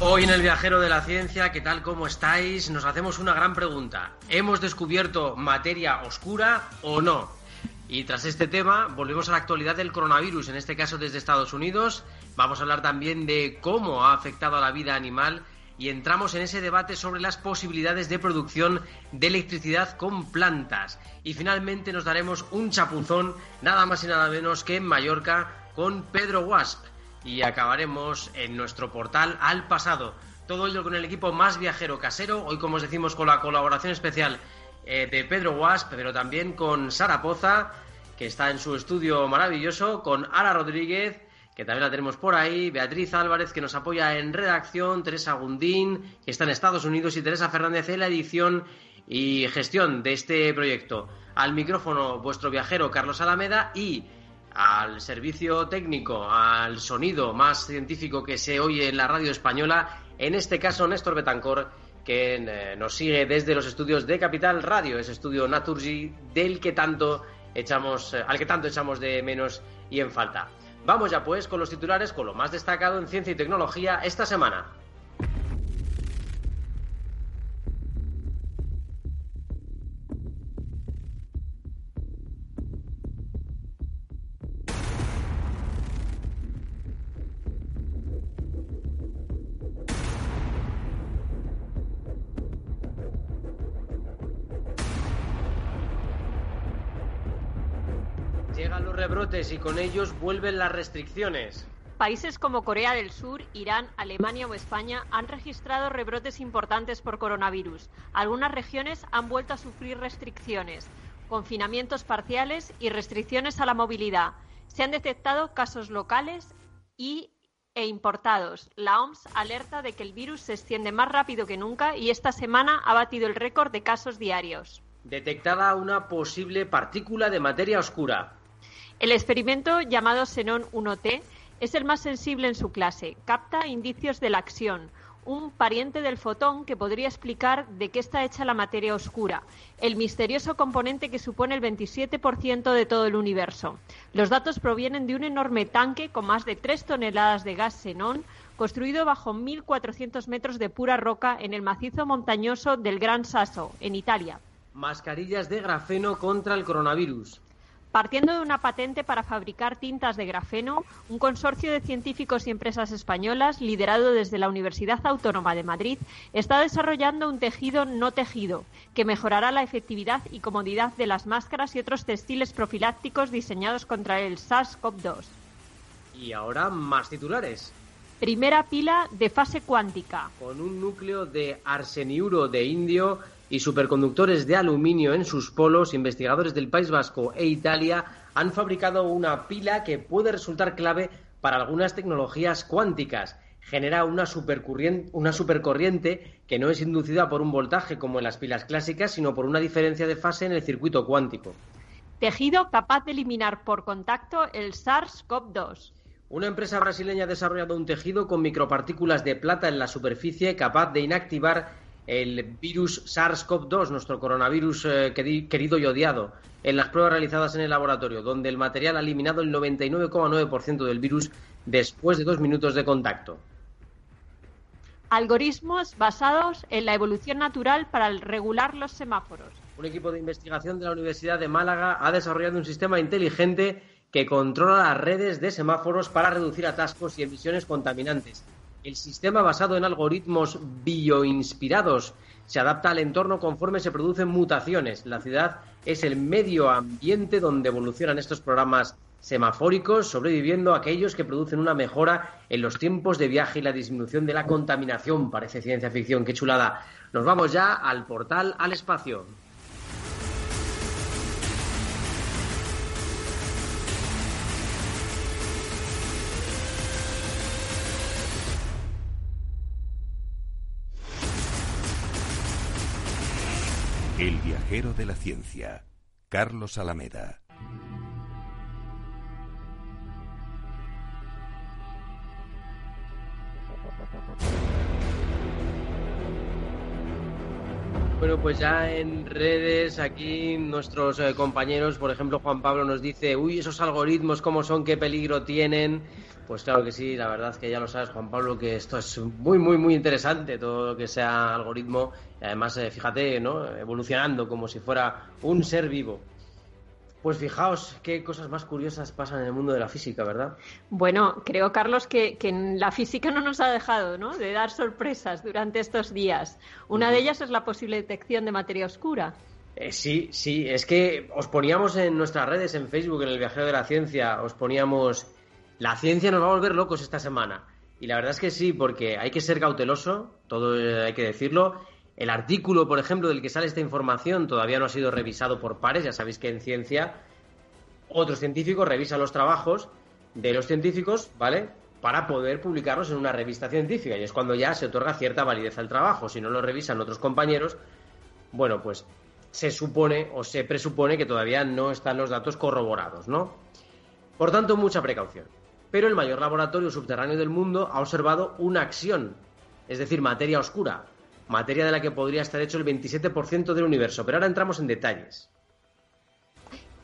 Hoy en el viajero de la ciencia, ¿qué tal? ¿Cómo estáis? Nos hacemos una gran pregunta. ¿Hemos descubierto materia oscura o no? Y tras este tema, volvemos a la actualidad del coronavirus, en este caso desde Estados Unidos. Vamos a hablar también de cómo ha afectado a la vida animal y entramos en ese debate sobre las posibilidades de producción de electricidad con plantas. Y finalmente nos daremos un chapuzón, nada más y nada menos que en Mallorca, con Pedro Wasp y acabaremos en nuestro portal al pasado. Todo ello con el equipo más viajero casero, hoy como os decimos con la colaboración especial eh, de Pedro Wasp, pero también con Sara Poza, que está en su estudio maravilloso, con Ara Rodríguez, que también la tenemos por ahí, Beatriz Álvarez, que nos apoya en redacción, Teresa Gundín, que está en Estados Unidos, y Teresa Fernández en la edición y gestión de este proyecto. Al micrófono vuestro viajero Carlos Alameda y al servicio técnico, al sonido más científico que se oye en la radio española, en este caso Néstor Betancor, que eh, nos sigue desde los estudios de Capital Radio, ese estudio Naturgy del que tanto echamos, eh, al que tanto echamos de menos y en falta. Vamos ya pues con los titulares, con lo más destacado en ciencia y tecnología esta semana. Rebrotes y con ellos vuelven las restricciones. Países como Corea del Sur, Irán, Alemania o España han registrado rebrotes importantes por coronavirus. Algunas regiones han vuelto a sufrir restricciones, confinamientos parciales y restricciones a la movilidad. Se han detectado casos locales y e importados. La OMS alerta de que el virus se extiende más rápido que nunca y esta semana ha batido el récord de casos diarios. Detectada una posible partícula de materia oscura. El experimento llamado Xenon 1T es el más sensible en su clase. Capta indicios de la acción, un pariente del fotón que podría explicar de qué está hecha la materia oscura, el misterioso componente que supone el 27% de todo el universo. Los datos provienen de un enorme tanque con más de 3 toneladas de gas xenón, construido bajo 1.400 metros de pura roca en el macizo montañoso del Gran Sasso, en Italia. Mascarillas de grafeno contra el coronavirus. Partiendo de una patente para fabricar tintas de grafeno, un consorcio de científicos y empresas españolas, liderado desde la Universidad Autónoma de Madrid, está desarrollando un tejido no tejido que mejorará la efectividad y comodidad de las máscaras y otros textiles profilácticos diseñados contra el SARS-CoV-2. Y ahora más titulares. Primera pila de fase cuántica. Con un núcleo de arseniuro de indio y superconductores de aluminio en sus polos, investigadores del País Vasco e Italia han fabricado una pila que puede resultar clave para algunas tecnologías cuánticas. Genera una supercorriente, una supercorriente que no es inducida por un voltaje como en las pilas clásicas, sino por una diferencia de fase en el circuito cuántico. Tejido capaz de eliminar por contacto el SARS-CoV-2. Una empresa brasileña ha desarrollado un tejido con micropartículas de plata en la superficie capaz de inactivar el virus SARS-CoV-2, nuestro coronavirus eh, querido y odiado, en las pruebas realizadas en el laboratorio, donde el material ha eliminado el 99,9% del virus después de dos minutos de contacto. Algoritmos basados en la evolución natural para regular los semáforos. Un equipo de investigación de la Universidad de Málaga ha desarrollado un sistema inteligente que controla las redes de semáforos para reducir atascos y emisiones contaminantes el sistema basado en algoritmos bioinspirados se adapta al entorno conforme se producen mutaciones. La ciudad es el medio ambiente donde evolucionan estos programas semafóricos, sobreviviendo a aquellos que producen una mejora en los tiempos de viaje y la disminución de la contaminación. Parece ciencia ficción, qué chulada. Nos vamos ya al portal al espacio. El viajero de la ciencia, Carlos Alameda. Pues ya en redes aquí nuestros eh, compañeros, por ejemplo Juan Pablo nos dice, uy, esos algoritmos, ¿cómo son? ¿Qué peligro tienen? Pues claro que sí, la verdad que ya lo sabes Juan Pablo, que esto es muy, muy, muy interesante, todo lo que sea algoritmo, además, eh, fíjate, ¿no? Evolucionando como si fuera un ser vivo. Pues fijaos qué cosas más curiosas pasan en el mundo de la física, ¿verdad? Bueno, creo, Carlos, que, en la física no nos ha dejado ¿no? de dar sorpresas durante estos días. Una de ellas es la posible detección de materia oscura. Eh, sí, sí, es que os poníamos en nuestras redes, en Facebook, en el Viajero de la Ciencia, os poníamos, la ciencia nos va a volver locos esta semana. Y la verdad es que sí, porque hay que ser cauteloso, todo eh, hay que decirlo, el artículo, por ejemplo, del que sale esta información todavía no ha sido revisado por pares. Ya sabéis que en ciencia otros científicos revisan los trabajos de los científicos, ¿vale? Para poder publicarlos en una revista científica. Y es cuando ya se otorga cierta validez al trabajo. Si no lo revisan otros compañeros, bueno, pues se supone o se presupone que todavía no están los datos corroborados, ¿no? Por tanto, mucha precaución. Pero el mayor laboratorio subterráneo del mundo ha observado una acción, es decir, materia oscura, materia de la que podría estar hecho el 27% del universo. Pero ahora entramos en detalles.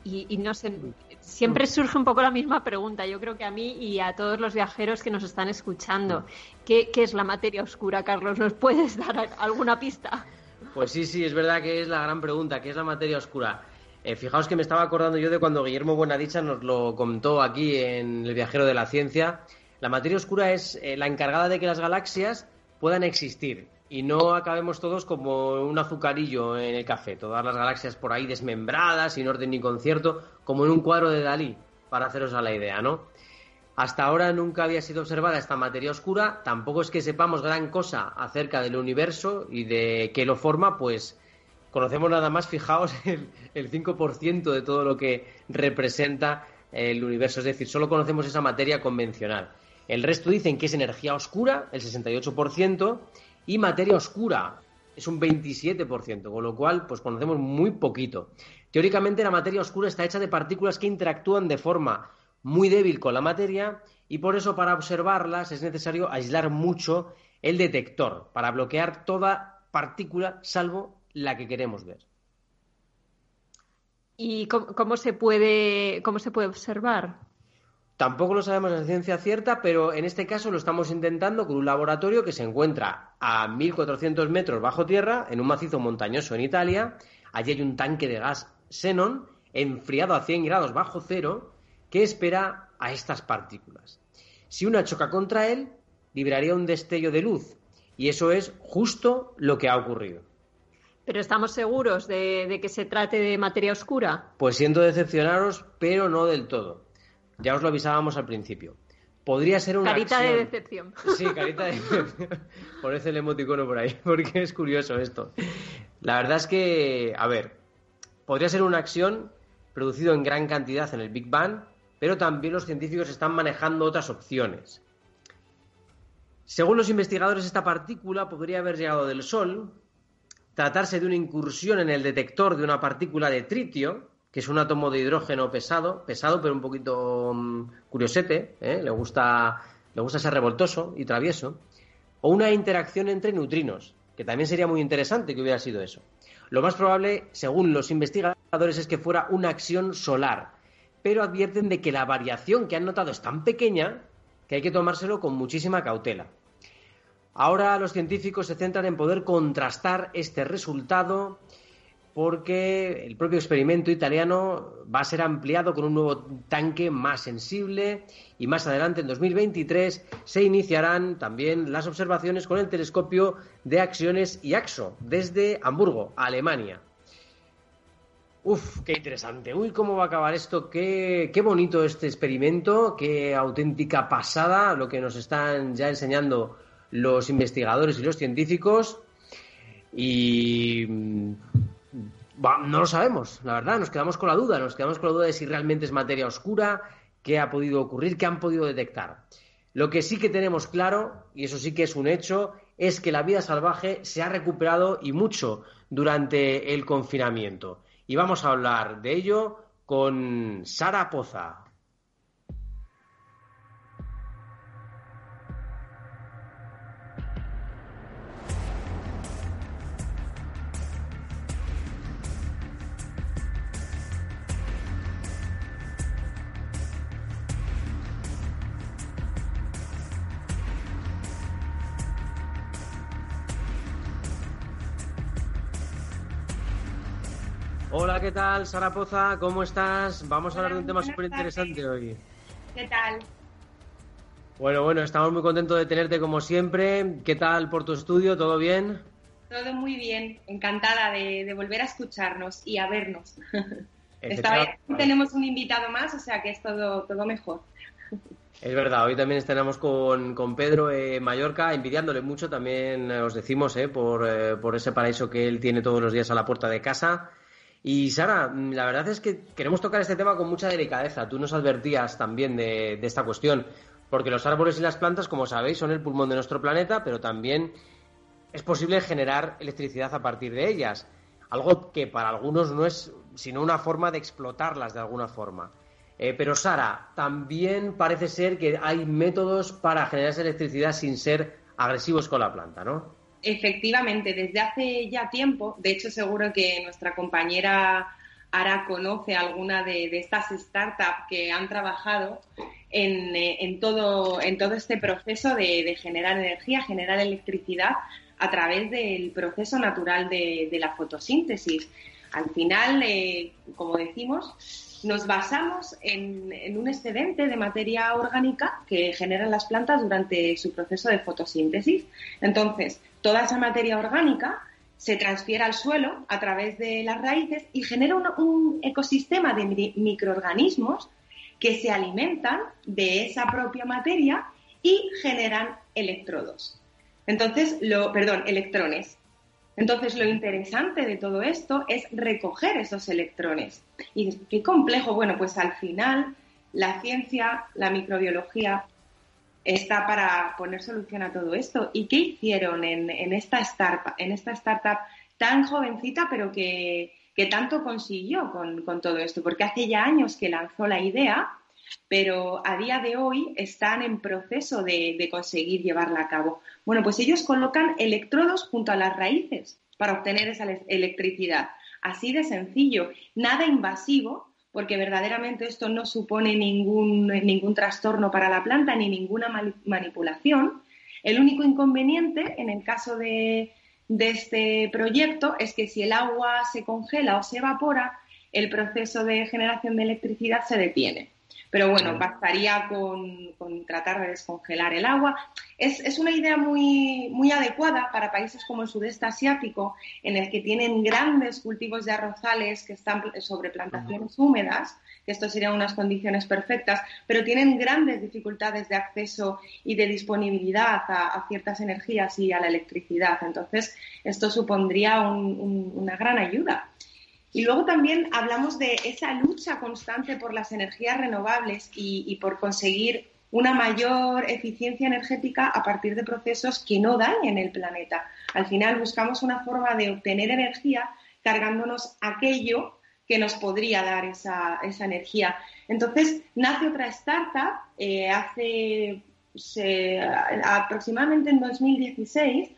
Y, no sé, siempre surge un poco la misma pregunta. Yo creo que a mí y a todos los viajeros que nos están escuchando, ¿qué, es la materia oscura, Carlos? ¿Nos puedes dar alguna pista? Pues sí, sí, es verdad que es la gran pregunta. ¿Qué es la materia oscura? Eh, fijaos que me estaba acordando yo de cuando Guillermo Buenadicha nos lo contó aquí en El viajero de la ciencia. La materia oscura es eh, la encargada de que las galaxias puedan existir y no acabemos todos como un azucarillo en el café, todas las galaxias por ahí desmembradas, sin orden ni concierto, como en un cuadro de Dalí, para haceros a la idea, ¿no? Hasta ahora nunca había sido observada esta materia oscura, tampoco es que sepamos gran cosa acerca del universo y de qué lo forma, pues conocemos nada más, fijaos, el, el 5% de todo lo que representa el universo, es decir, solo conocemos esa materia convencional. El resto dicen que es energía oscura, el 68%, y materia oscura es un 27%, con lo cual pues conocemos muy poquito. Teóricamente la materia oscura está hecha de partículas que interactúan de forma muy débil con la materia y por eso para observarlas es necesario aislar mucho el detector para bloquear toda partícula salvo la que queremos ver. ¿Y cómo, se, puede, cómo se puede observar? Tampoco lo sabemos en ciencia cierta, pero en este caso lo estamos intentando con un laboratorio que se encuentra a 1400 metros bajo tierra, en un macizo montañoso en Italia. Allí hay un tanque de gas xenón enfriado a 100 grados bajo cero que espera a estas partículas. Si una choca contra él, libraría un destello de luz. Y eso es justo lo que ha ocurrido. ¿Pero estamos seguros de, de que se trate de materia oscura? Pues siento decepcionaros, pero no del todo. Ya os lo avisábamos al principio. Podría ser una carita de decepción. Sí, carita de decepción. Por el emoticono por ahí, porque es curioso esto. La verdad es que, a ver, podría ser una acción producido en gran cantidad en el Big Bang, pero también los científicos están manejando otras opciones. Según los investigadores, esta partícula podría haber llegado del Sol, tratarse de una incursión en el detector de una partícula de tritio, que es un átomo de hidrógeno pesado, pesado pero un poquito mm, curiosete, ¿eh? le, gusta, le gusta ser revoltoso y travieso, o una interacción entre neutrinos, que también sería muy interesante que hubiera sido eso. Lo más probable, según los investigadores, es que fuera una acción solar, pero advierten de que la variación que han notado es tan pequeña que hay que tomárselo con muchísima cautela. Ahora los científicos se centran en poder contrastar este resultado porque el propio experimento italiano va a ser ampliado con un nuevo tanque más sensible y más adelante, en 2023, se iniciarán también las observaciones con el telescopio de acciones y AXO desde Hamburgo, Alemania. Uf, qué interesante. Uy, cómo va a acabar esto. Qué, qué bonito este experimento. Qué auténtica pasada lo que nos están ya enseñando los investigadores y los científicos. Y no lo sabemos, la verdad, nos quedamos con la duda, nos quedamos con la duda de si realmente es materia oscura, qué ha podido ocurrir, qué han podido detectar. Lo que sí que tenemos claro, y eso sí que es un hecho, es que la vida salvaje se ha recuperado y mucho durante el confinamiento. Y vamos a hablar de ello con Sara Poza. ¿Qué tal, Sara Poza? ¿Cómo estás? Vamos a hablar de un tema súper interesante hoy. ¿Qué tal? Bueno, bueno, estamos muy contentos de tenerte como siempre. ¿Qué tal por tu estudio? ¿Todo bien? Todo muy bien. Encantada de, volver a escucharnos y a vernos. Esta vez tenemos un invitado más, o sea que es todo, todo mejor. Es verdad, hoy también estaremos con, con Pedro Mallorca, envidiándole mucho, también os decimos, eh, por, eh, por ese paraíso que él tiene todos los días a la puerta de casa y Sara, la verdad es que queremos tocar este tema con mucha delicadeza. Tú nos advertías también de, esta cuestión, porque los árboles y las plantas, como sabéis, son el pulmón de nuestro planeta, pero también es posible generar electricidad a partir de ellas. Algo que para algunos no es sino una forma de explotarlas de alguna forma. Eh, pero Sara, también parece ser que hay métodos para generar esa electricidad sin ser agresivos con la planta, ¿no? Efectivamente, desde hace ya tiempo, de hecho seguro que nuestra compañera Ara conoce alguna de, estas startups que han trabajado en, eh, todo, en todo este proceso de, generar energía, generar electricidad a través del proceso natural de, la fotosíntesis. Al final, eh, como decimos, nos basamos en, en, un excedente de materia orgánica que generan las plantas durante su proceso de fotosíntesis. Entonces, toda esa materia orgánica se transfiere al suelo a través de las raíces y genera un, ecosistema de microorganismos que se alimentan de esa propia materia y generan electrodos. Entonces, lo, perdón, electrones. Entonces, lo interesante de todo esto es recoger esos electrones. ¿Y qué complejo? Bueno, pues al final la ciencia, la microbiología, está para poner solución a todo esto. ¿Y qué hicieron en, esta, startup, en esta startup tan jovencita, pero que, tanto consiguió con, todo esto? Porque hace ya años que lanzó la idea, pero a día de hoy están en proceso de conseguir llevarla a cabo. Bueno, pues ellos colocan electrodos junto a las raíces para obtener esa electricidad. Así de sencillo, nada invasivo, porque verdaderamente esto no supone ningún, ningún trastorno para la planta ni ninguna manipulación. El único inconveniente en el caso de, de este proyecto es que si el agua se congela o se evapora, el proceso de generación de electricidad se detiene. Pero bueno, bastaría con, tratar de descongelar el agua. Es, una idea muy, muy adecuada para países como el sudeste asiático, en el que tienen grandes cultivos de arrozales que están sobre plantaciones húmedas, que esto serían unas condiciones perfectas, pero tienen grandes dificultades de acceso y de disponibilidad a, ciertas energías y a la electricidad. Entonces, esto supondría una gran ayuda. Y luego también hablamos de esa lucha constante por las energías renovables y, por conseguir una mayor eficiencia energética a partir de procesos que no dañen el planeta. Al final buscamos una forma de obtener energía cargándonos aquello que nos podría dar esa, energía. Entonces, nace otra startup eh, hace aproximadamente en 2016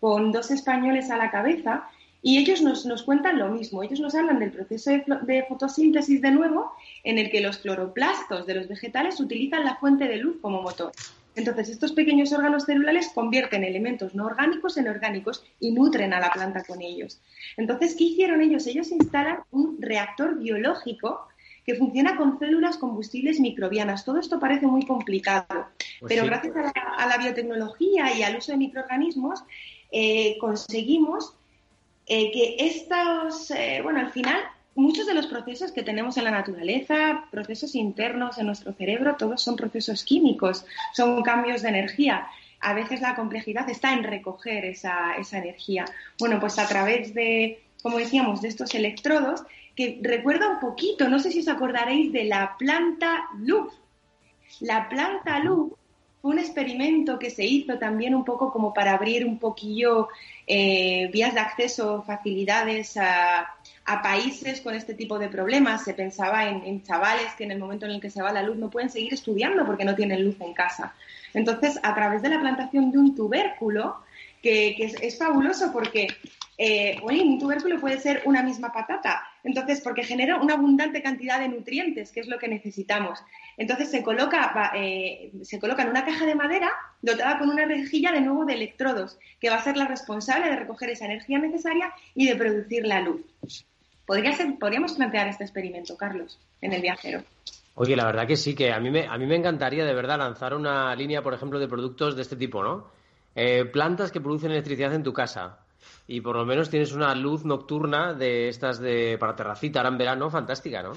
con dos españoles a la cabeza y ellos nos, nos, cuentan lo mismo, ellos nos hablan del proceso de, fotosíntesis de nuevo, en el que los cloroplastos de los vegetales utilizan la fuente de luz como motor. Entonces, estos pequeños órganos celulares convierten elementos no orgánicos en orgánicos y nutren a la planta con ellos. Entonces, ¿qué hicieron ellos? Ellos instalan un reactor biológico que funciona con células combustibles microbianas. Todo esto parece muy complicado, pues pero gracias a la, biotecnología y al uso de microorganismos eh, conseguimos eh, que estos, eh, bueno, al final, muchos de los procesos que tenemos en la naturaleza, procesos internos en nuestro cerebro, todos son procesos químicos, son cambios de energía. A veces la complejidad está en recoger esa, esa energía. Bueno, pues a través de, como decíamos, de estos electrodos, que recuerda un poquito, no sé si os acordaréis de la planta luz. La planta luz fue un experimento que se hizo también un poco como para abrir un poquillo eh, vías de acceso, facilidades a, países con este tipo de problemas. Se pensaba en, chavales que en el momento en el que se va la luz no pueden seguir estudiando porque no tienen luz en casa. Entonces, a través de la plantación de un tubérculo, que, es, fabuloso porque, eh, oye, un tubérculo puede ser una misma patata, entonces, porque genera una abundante cantidad de nutrientes, que es lo que necesitamos. Entonces, se coloca, eh, se coloca en una caja de madera dotada con una rejilla de nuevo de electrodos, que va a ser la responsable de recoger esa energía necesaria y de producir la luz. Podría ser, podríamos plantear este experimento, Carlos, en el viajero. Oye, la verdad que sí, que a mí me, a mí me encantaría de verdad lanzar una línea, por ejemplo, de productos de este tipo, ¿no? Eh, plantas que producen electricidad en tu casa y por lo menos tienes una luz nocturna de estas de para terracita ahora en verano fantástica, ¿no?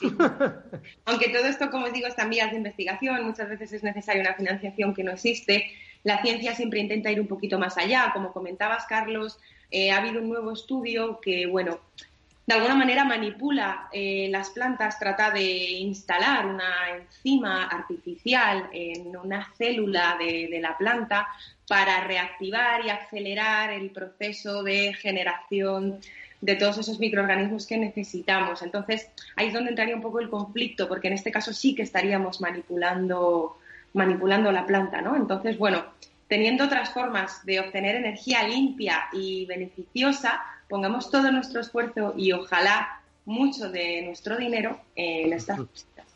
Aunque todo esto, como os digo, está en vías de investigación, muchas veces es necesaria una financiación que no existe. La ciencia siempre intenta ir un poquito más allá. Como comentabas, Carlos, eh, ha habido un nuevo estudio que, bueno, de alguna manera manipula eh, las plantas, trata de instalar una enzima artificial en una célula de, la planta para reactivar y acelerar el proceso de generación de todos esos microorganismos que necesitamos. Entonces, ahí es donde entraría un poco el conflicto, porque en este caso sí que estaríamos manipulando, manipulando la planta, ¿no? Entonces, bueno, teniendo otras formas de obtener energía limpia y beneficiosa, pongamos todo nuestro esfuerzo y ojalá mucho de nuestro dinero en estas cositas.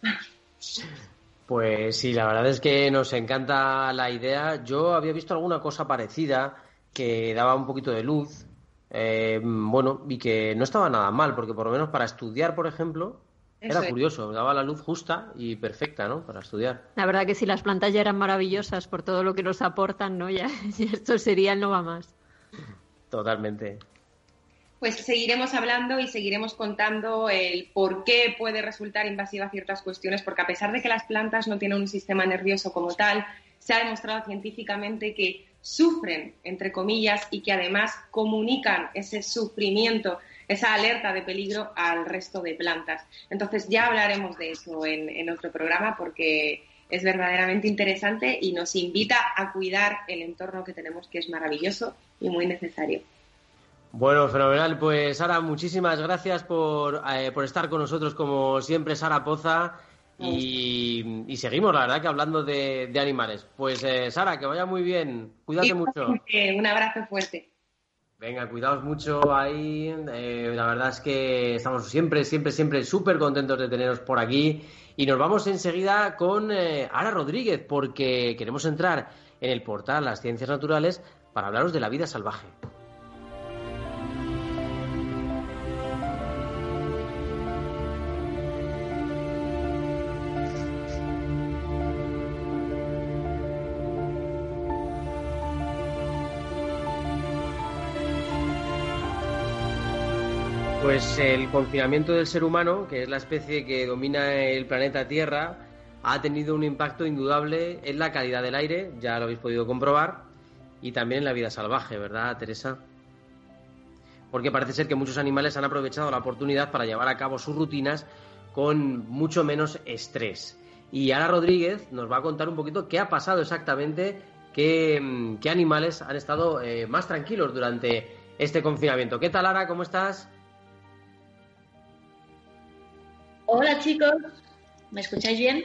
Pues sí, la verdad es que nos encanta la idea. Yo había visto alguna cosa parecida que daba un poquito de luz, eh, bueno, y que no estaba nada mal, porque por lo menos para estudiar, por ejemplo, era curioso, daba la luz justa y perfecta, ¿no? Para estudiar. La verdad que si las plantas ya eran maravillosas por todo lo que nos aportan, ¿no? Ya, esto sería el no va más. Totalmente pues seguiremos hablando y seguiremos contando el por qué puede resultar invasiva ciertas cuestiones, porque a pesar de que las plantas no tienen un sistema nervioso como tal, se ha demostrado científicamente que sufren, entre comillas, y que además comunican ese sufrimiento, esa alerta de peligro al resto de plantas. Entonces ya hablaremos de eso en, en otro programa porque es verdaderamente interesante y nos invita a cuidar el entorno que tenemos, que es maravilloso y muy necesario. Bueno, fenomenal. Pues Sara, muchísimas gracias por, eh, por estar con nosotros como siempre, Sara Poza. Y, seguimos, la verdad, que hablando de, animales. Pues eh, Sara, que vaya muy bien. Cuídate mucho. Un abrazo fuerte. Venga, cuidaos mucho ahí. Eh, la verdad es que estamos siempre, siempre, siempre súper contentos de teneros por aquí. Y nos vamos enseguida con Ara Rodríguez, porque queremos entrar en el portal Las Ciencias Naturales para hablaros de la vida salvaje. Pues el confinamiento del ser humano, que es la especie que domina el planeta Tierra, ha tenido un impacto indudable en la calidad del aire, ya lo habéis podido comprobar, y también en la vida salvaje, ¿verdad, Teresa? Porque parece ser que muchos animales han aprovechado la oportunidad para llevar a cabo sus rutinas con mucho menos estrés. Y Ara Rodríguez nos va a contar un poquito qué ha pasado exactamente, qué, animales han estado eh, más tranquilos durante este confinamiento. ¿Qué tal, Ara? ¿Cómo estás? Hola chicos, ¿me escucháis bien?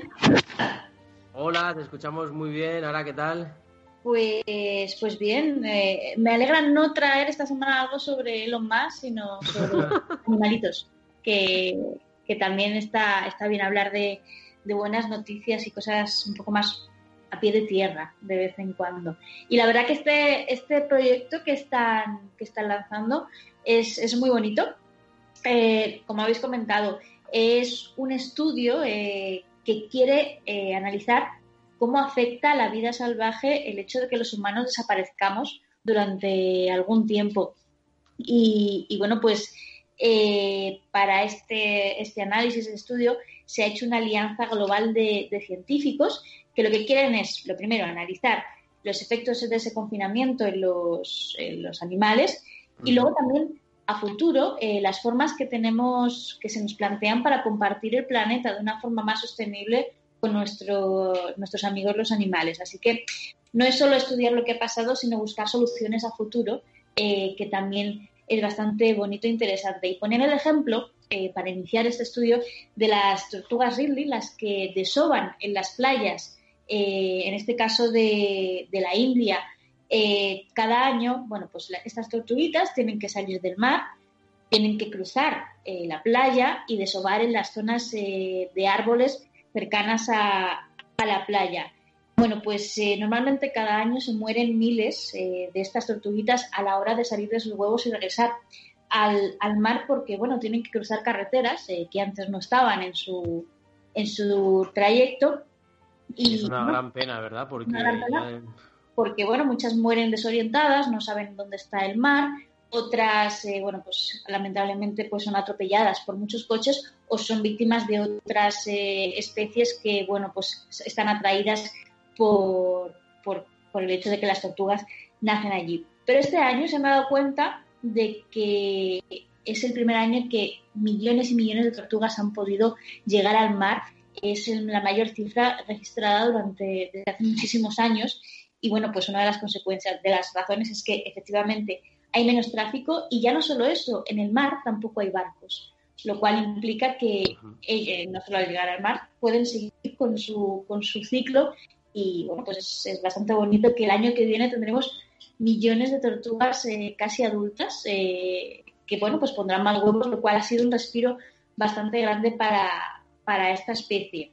Hola, te escuchamos muy bien. Ahora, ¿qué tal? Pues, pues bien, eh, me alegra no traer esta semana algo sobre Elon Musk, sino sobre animalitos, que, también está, está bien hablar de, buenas noticias y cosas un poco más a pie de tierra de vez en cuando. Y la verdad que este, este proyecto que están, que están lanzando es, es muy bonito. Eh, como habéis comentado, es un estudio eh, que quiere eh, analizar cómo afecta a la vida salvaje el hecho de que los humanos desaparezcamos durante algún tiempo. Y, bueno, pues eh, para este, este análisis, este estudio, se ha hecho una alianza global de, científicos que lo que quieren es, lo primero, analizar los efectos de ese confinamiento en los, en los animales y luego también a futuro eh, las formas que tenemos, que se nos plantean para compartir el planeta de una forma más sostenible con nuestros amigos los animales. Así que no es solo estudiar lo que ha pasado, sino buscar soluciones a futuro, eh, que también es bastante bonito e interesante. Y poner el ejemplo, eh, para iniciar este estudio, de las tortugas Ridley, las que desoban en las playas, en este caso de, de la India, cada año, bueno, pues estas tortuguitas tienen que salir del mar, tienen que cruzar la playa y desovar en las zonas de árboles cercanas a, la playa. Bueno, pues eh, normalmente cada año se mueren miles eh, de estas tortuguitas a la hora de salir de sus huevos y regresar al, mar porque, bueno, tienen que cruzar carreteras eh, que antes no estaban en su, en su trayecto. Y, es una gran pena, ¿verdad? Porque, porque, bueno, muchas mueren desorientadas, no saben dónde está el mar, otras, bueno, pues lamentablemente pues son atropelladas por muchos coches o son víctimas de otras eh, especies que, bueno, pues están atraídas por, por, el hecho de que las tortugas nacen allí. Pero este año se me ha dado cuenta de que es el primer año que millones y millones de tortugas han podido llegar al mar. Es la mayor cifra registrada durante desde hace muchísimos años. Y bueno, pues una de las consecuencias, de las razones es que efectivamente hay menos tráfico y ya no solo eso, en el mar tampoco hay barcos lo cual implica que eh, no solo al llegar al mar pueden seguir con su, con su ciclo y bueno, pues es, bastante bonito que el año que viene tendremos millones de tortugas eh, casi adultas eh, que bueno, pues pondrán más huevos, lo cual ha sido un respiro bastante grande para, para esta especie.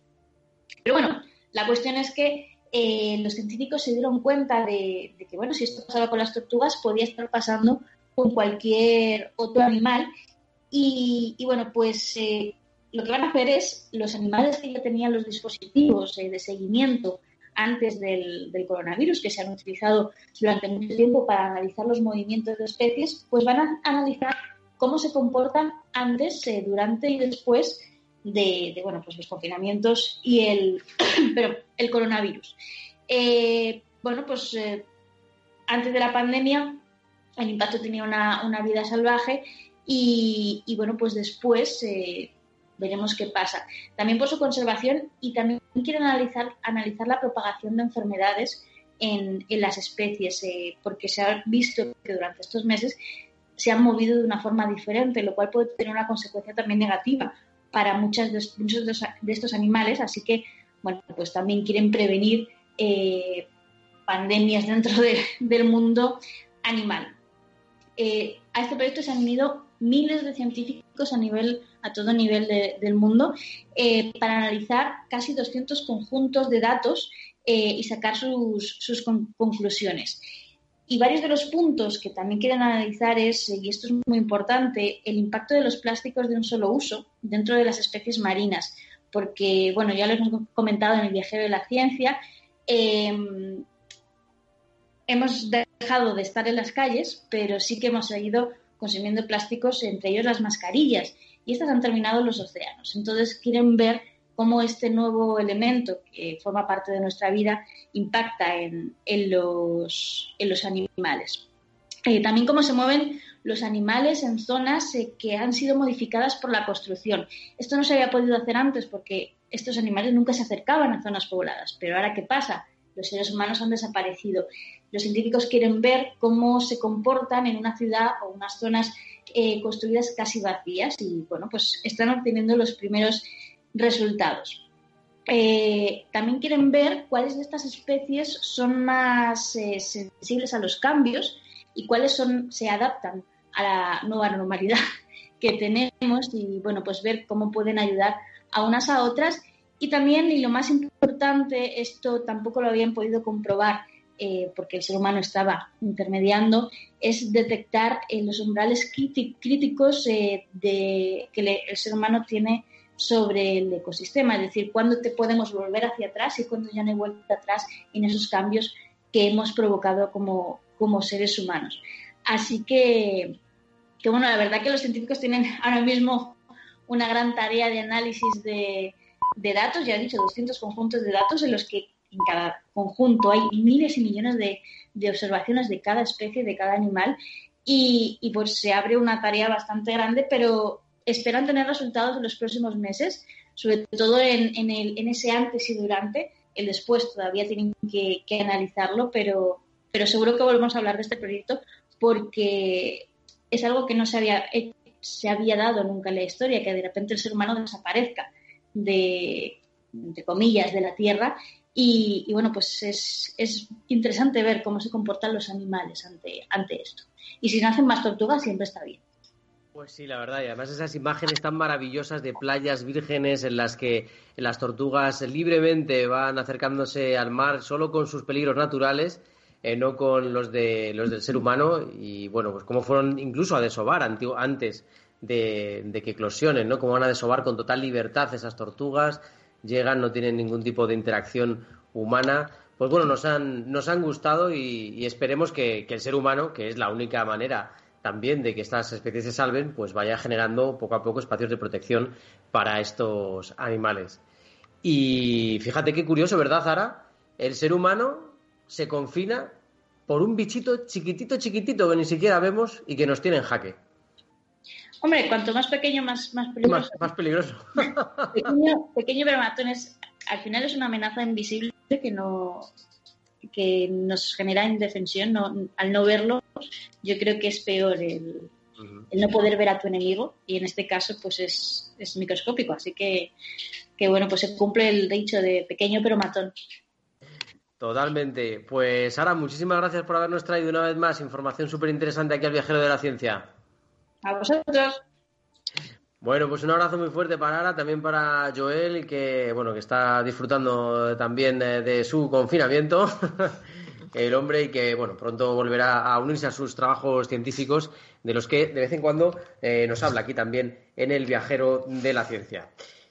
Pero bueno, la cuestión es que los científicos se dieron cuenta de, que, bueno, si esto pasaba con las tortugas, podía estar pasando con cualquier otro animal. Y, bueno, pues eh, lo que van a hacer es los animales que ya tenían los dispositivos eh, de seguimiento antes del, coronavirus, que se han utilizado durante mucho tiempo para analizar los movimientos de especies, pues van a analizar cómo se comportan antes, eh, durante y después de, bueno, pues los confinamientos y el, pero el coronavirus. bueno, pues antes de la pandemia el impacto tenía una, una vida salvaje y, bueno, pues después eh, veremos qué pasa. También por su conservación y también quieren analizar, analizar la propagación de enfermedades en, en las especies, eh, porque se ha visto que durante estos meses se han movido de una forma diferente, lo cual puede tener una consecuencia también negativa para muchas de, muchos de estos animales. Así que, bueno, pues también quieren prevenir eh, pandemias dentro del mundo animal. a este proyecto se han unido miles de científicos a nivel a todo nivel del mundo eh, para analizar casi 200 conjuntos de datos eh, y sacar sus, sus conclusiones. Y varios de los puntos que también quieren analizar es, y esto es muy importante, el impacto de los plásticos de un solo uso dentro de las especies marinas. Porque, bueno, ya lo hemos comentado en el viajero de la ciencia, em, hemos dejado de estar en las calles, pero sí que hemos seguido consumiendo plásticos, entre ellos las mascarillas, y estas han terminado en los océanos. Entonces quieren ver cómo este nuevo elemento que forma parte de nuestra vida impacta en, los, animales. Eh, también cómo se mueven los animales en zonas eh, que han sido modificadas por la construcción. Esto no se había podido hacer antes porque estos animales nunca se acercaban a zonas pobladas, pero ahora ¿qué pasa? Los seres humanos han desaparecido los científicos quieren ver cómo se comportan en una ciudad o unas zonas eh, construidas casi vacías y, bueno, pues están obteniendo los primeros resultados. Eh, también quieren ver cuáles de estas especies son más eh, sensibles a los cambios y cuáles son, se adaptan a la nueva normalidad que tenemos y bueno, pues ver cómo pueden ayudar a unas a otras. Y también, y lo más importante, esto tampoco lo habían podido comprobar eh, porque el ser humano estaba intermediando, es detectar los umbrales críticos eh, de, que el ser humano tiene sobre el ecosistema, es decir, cuándo te podemos volver hacia atrás y cuándo ya no hay vuelta atrás en esos cambios que hemos provocado como, como seres humanos. Así que, que, bueno, la verdad que los científicos tienen ahora mismo una gran tarea de análisis de, de datos, ya he dicho, 200 conjuntos de datos en los que en cada conjunto hay miles y millones de, observaciones de cada especie, de cada animal, y, pues se abre una tarea bastante grande, pero esperan tener resultados en los próximos meses sobre todo en, en, ese antes y durante. El después todavía tienen que, analizarlo, pero, pero seguro que volvemos a hablar de este proyecto porque es algo que no se había, se había dado nunca en la historia, que de repente el ser humano desaparezca de, entre comillas, de la Tierra. Y, bueno, pues es, es, interesante ver cómo se comportan los animales ante, ante esto. Y si nacen más tortugas, siempre está bien. Pues sí, la verdad, y además esas imágenes tan maravillosas de playas vírgenes en las que las tortugas libremente van acercándose al mar solo con sus peligros naturales, eh, no con los, de, los del ser humano, y bueno, pues cómo fueron incluso a desovar antes de, que eclosionen, ¿no? Cómo van a desovar con total libertad esas tortugas, llegan, no tienen ningún tipo de interacción humana. Pues bueno, nos han, nos han gustado y, esperemos que, que el ser humano, que es la única manera también de que estas especies se salven, pues vaya generando poco a poco espacios de protección para estos animales. Y fíjate qué curioso, ¿verdad, Zara? El ser humano se confina por un bichito chiquitito, chiquitito que ni siquiera vemos y que nos tiene en jaque. Hombre, cuanto más pequeño, más, más peligroso. Más, peligroso. pequeño, pequeño pero matones, al final es una amenaza invisible que no, que nos genera indefensión. No, al no verlo, yo creo que es peor el, no poder ver a tu enemigo y en este caso pues es, es microscópico. Así que, que, bueno, pues se cumple el dicho de pequeño pero matón. Totalmente. Pues Sara, muchísimas gracias por habernos traído una vez más información súper interesante aquí al viajero de la ciencia. A vosotros. Bueno, pues un abrazo muy fuerte para Ara, también para Joel, que bueno, que está disfrutando también de, su confinamiento, el hombre, y que bueno, pronto volverá a unirse a sus trabajos científicos, de los que de vez en cuando eh, nos habla aquí también en el viajero de la ciencia.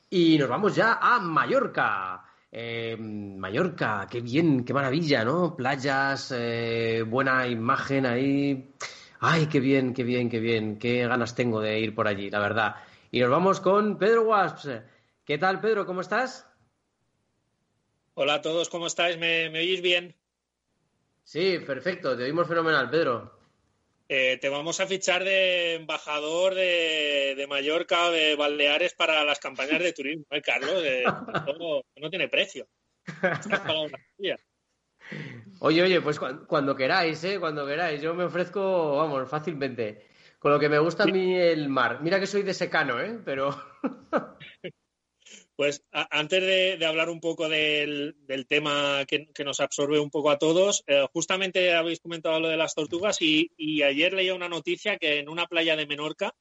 Y nos vamos ya a Mallorca. Eh, Mallorca, qué bien, qué maravilla, ¿no? Playas, eh, buena imagen ahí. Ay, qué bien, qué bien, qué bien, qué ganas tengo de ir por allí, la verdad. Y nos vamos con Pedro Wasps. ¿Qué tal, Pedro? ¿Cómo estás? Hola a todos, ¿cómo estáis? ¿Me, oís bien? Sí, perfecto, te oímos fenomenal, Pedro. Eh, te vamos a fichar de embajador de, Mallorca o de Baleares para las campañas de turismo, ¿eh, Carlos? no, tiene precio. Oye, oye, pues cuando, queráis, ¿eh? Cuando queráis. Yo me ofrezco, vamos, fácilmente. Con lo que me gusta a mí el mar. Mira que soy de secano, ¿eh? Pero. Pues antes de, hablar un poco del, tema que, nos absorbe un poco a todos, eh, justamente habéis comentado lo de las tortugas y, ayer leía una noticia que en una playa de Menorca,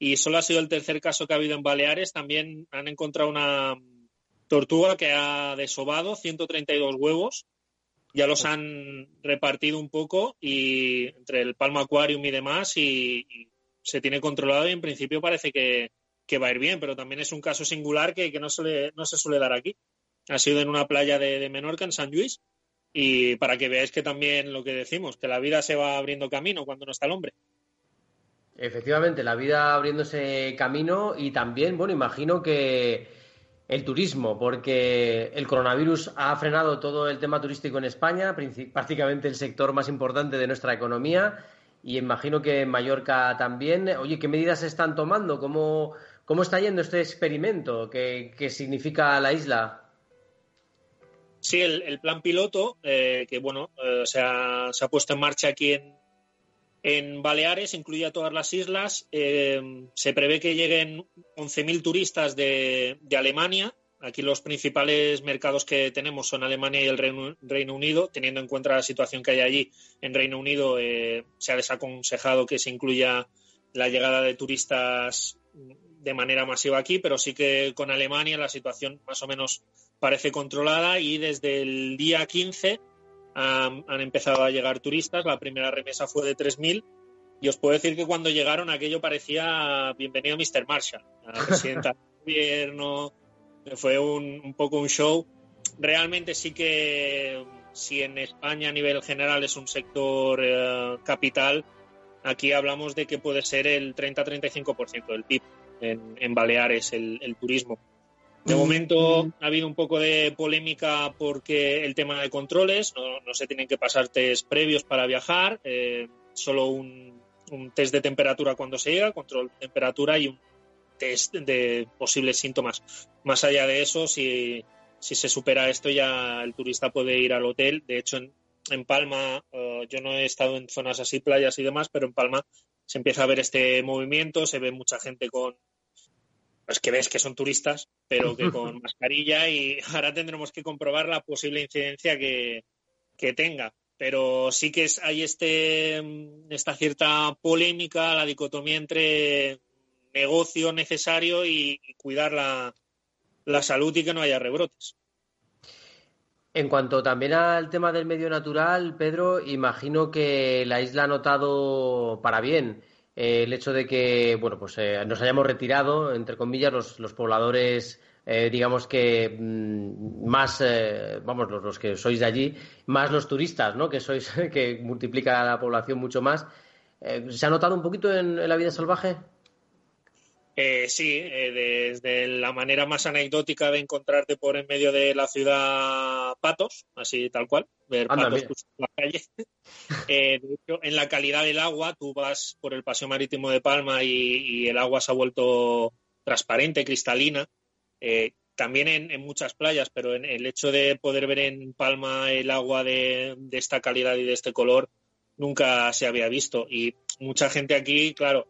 y solo ha sido el tercer caso que ha habido en Baleares, también han encontrado una tortuga que ha desobado 132 huevos ya los han repartido un poco y entre el Palma Aquarium y demás y, se tiene controlado y en principio parece que, va a ir bien, pero también es un caso singular que, no, no se suele dar aquí. Ha sido en una playa de, Menorca, en San Luis, y para que veáis que también lo que decimos, que la vida se va abriendo camino cuando no está el hombre. Efectivamente, la vida abriéndose camino y también, bueno, imagino que el turismo, porque el coronavirus ha frenado todo el tema turístico en España, prácticamente el sector más importante de nuestra economía, y imagino que en Mallorca también. Oye, ¿qué medidas se están tomando? ¿Cómo, cómo está yendo este experimento? ¿Qué, significa la isla? Sí, el, plan piloto, eh, que bueno, eh, se, ha, puesto en marcha aquí en, en Baleares incluye a todas las islas. Eh, se prevé que lleguen 11.000 turistas de, Alemania. Aquí los principales mercados que tenemos son Alemania y el Reino, Unido. Teniendo en cuenta la situación que hay allí en Reino Unido, eh, se ha desaconsejado que se incluya la llegada de turistas de manera masiva aquí, pero sí que con Alemania la situación más o menos parece controlada y desde el día 15 han, empezado a llegar turistas. La primera remesa fue de 3.000 y os puedo decir que cuando llegaron aquello parecía bienvenido Mr. Marshall, la presidenta del gobierno. Fue un, poco un show. Realmente sí que si en España a nivel general es un sector eh, capital, aquí hablamos de que puede ser el 30-35% del PIB en, Baleares, el turismo. De momento ha habido un poco de polémica porque el tema de controles, no, se tienen que pasar test previos para viajar, eh, solo un, test de temperatura cuando se llega, control de temperatura y un, test de posibles síntomas. Más allá de eso, si, se supera esto, ya el turista puede ir al hotel. De hecho, en, Palma, eh, yo no he estado en zonas así, playas y demás, pero en Palma se empieza a ver este movimiento, se ve mucha gente con, pues que ves que son turistas, pero que con mascarilla y ahora tendremos que comprobar la posible incidencia que, tenga. Pero sí que es, hay este, esta cierta polémica, la dicotomía entre negocio necesario y, cuidar la, la salud y que no haya rebrotes. En cuanto también al tema del medio natural, Pedro, imagino que la isla ha notado para bien eh, el hecho de que bueno, pues, eh, nos hayamos retirado, entre comillas, los, pobladores, eh, digamos que mm, más, vamos, los, que sois de allí, más los turistas, ¿no? que sois, que multiplica la población mucho más. ¿Se ha notado un poquito en la vida salvaje? Eh, sí, eh, desde la manera más anecdótica de encontrarte por en medio de la ciudad patos, así tal cual, ver patos en la calle. Eh, de hecho, en la calidad del agua, tú vas por el paseo marítimo de Palma y, el agua se ha vuelto transparente, cristalina. también en, muchas playas, pero en el hecho de poder ver en Palma el agua de esta calidad y de este color nunca se había visto. Y mucha gente aquí, claro,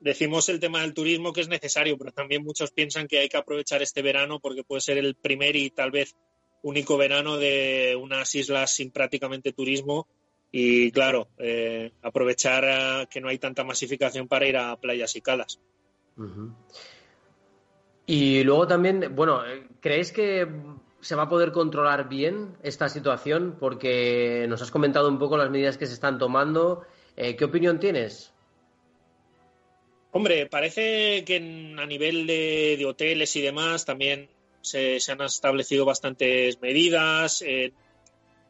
decimos el tema del turismo que es necesario, pero también muchos piensan que hay que aprovechar este verano porque puede ser el primer y tal vez único verano de unas islas sin prácticamente turismo y claro, eh, aprovechar que no hay tanta masificación para ir a playas y calas. Y luego también, bueno, ¿creéis que se va a poder controlar bien esta situación? Porque nos has comentado un poco las medidas que se están tomando. Eh, ¿Qué opinión tienes? Hombre, parece que a nivel de, hoteles y demás también se, han establecido bastantes medidas. Eh,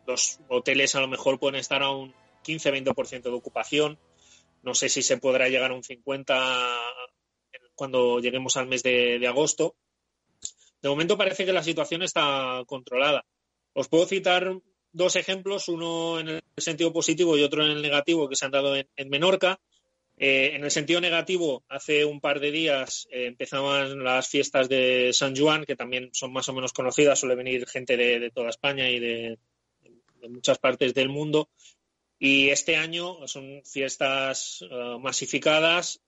los hoteles a lo mejor pueden estar a un 15-20% de ocupación. No sé si se podrá llegar a un 50% cuando lleguemos al mes de, agosto. De momento parece que la situación está controlada. Os puedo citar dos ejemplos, uno en el sentido positivo y otro en el negativo, que se han dado en Menorca. Eh, en el sentido negativo, hace un par de días eh, empezaban las fiestas de San Juan, que también son más o menos conocidas, suele venir gente de, toda España y de, muchas partes del mundo. Y este año son fiestas eh, masificadas,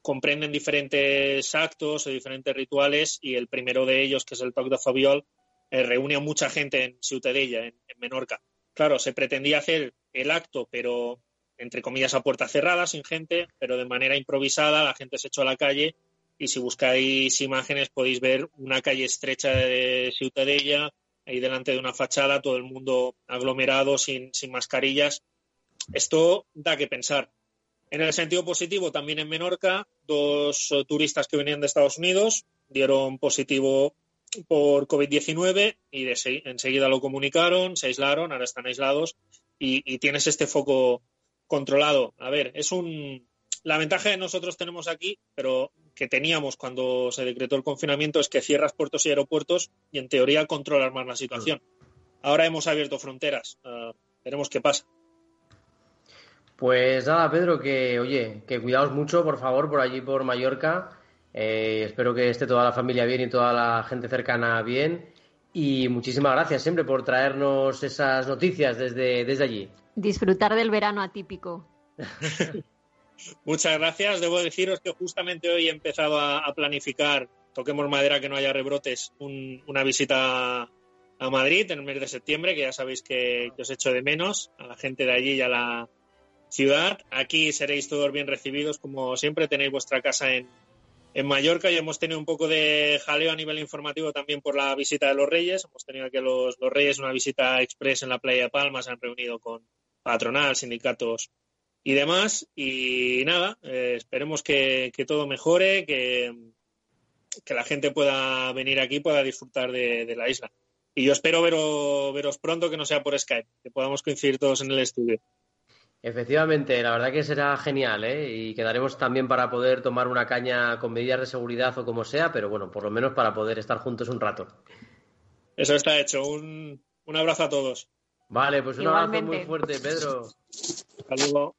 comprenden diferentes actos o diferentes rituales, y el primero de ellos, que es el Toc de Fabiol, reúne a mucha gente en Ciutadella, en Menorca. Claro, se pretendía hacer el acto, pero entre comillas, a puerta cerrada, sin gente, pero de manera improvisada, la gente se echó a la calle y si buscáis imágenes podéis ver una calle estrecha de Ciutadella, ahí delante de una fachada, todo el mundo aglomerado, sin, mascarillas. Esto da que pensar. En el sentido positivo, también en Menorca, dos turistas que venían de Estados Unidos dieron positivo por COVID-19 y enseguida lo comunicaron, se aislaron, ahora están aislados y tienes este foco controlado. A ver, es un. La ventaja que nosotros tenemos aquí, pero que teníamos cuando se decretó el confinamiento, es que cierras puertos y aeropuertos y en teoría controlas más la situación. Ahora hemos abierto fronteras. Ah, veremos qué pasa. Pues nada, Pedro, que oye, que cuidaos mucho, por favor, por allí por Mallorca. Eh, espero que esté toda la familia bien y toda la gente cercana bien. Y muchísimas gracias siempre por traernos esas noticias desde, desde allí. Disfrutar del verano atípico. Muchas gracias. Debo deciros que justamente hoy he empezado a, planificar, toquemos madera que no haya rebrotes, una visita a Madrid en el mes de septiembre, que ya sabéis que, os echo de menos, a la gente de allí y a la ciudad. Aquí seréis todos bien recibidos, como siempre, tenéis vuestra casa en, en Mallorca y hemos tenido un poco de jaleo a nivel informativo también por la visita de los Reyes. Hemos tenido aquí los, Reyes una visita express en la playa de Palmas, se han reunido con, patronal, sindicatos y demás. Y nada, eh, esperemos que, todo mejore, que, que, la gente pueda venir aquí, pueda disfrutar de, la isla. Y yo espero veros pronto, que no sea por Skype, que podamos coincidir todos en el estudio. Efectivamente, la verdad que será genial, ¿eh? Y quedaremos también para poder tomar una caña con medidas de seguridad o como sea, pero bueno, por lo menos para poder estar juntos un rato. Eso está hecho. Un, un abrazo a todos. Vale, pues un abrazo muy fuerte, Pedro. Saludos.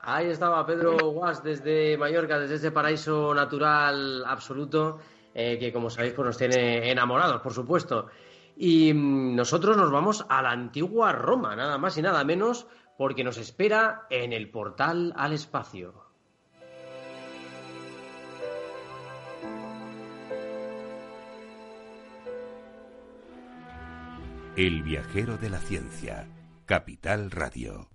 Ahí estaba Pedro Guas desde Mallorca, desde ese paraíso natural absoluto, eh, que como sabéis pues nos tiene enamorados, por supuesto. Y mm, nosotros nos vamos a la antigua Roma, nada más y nada menos, porque nos espera en el portal al espacio. El viajero de la ciencia, Capital Radio.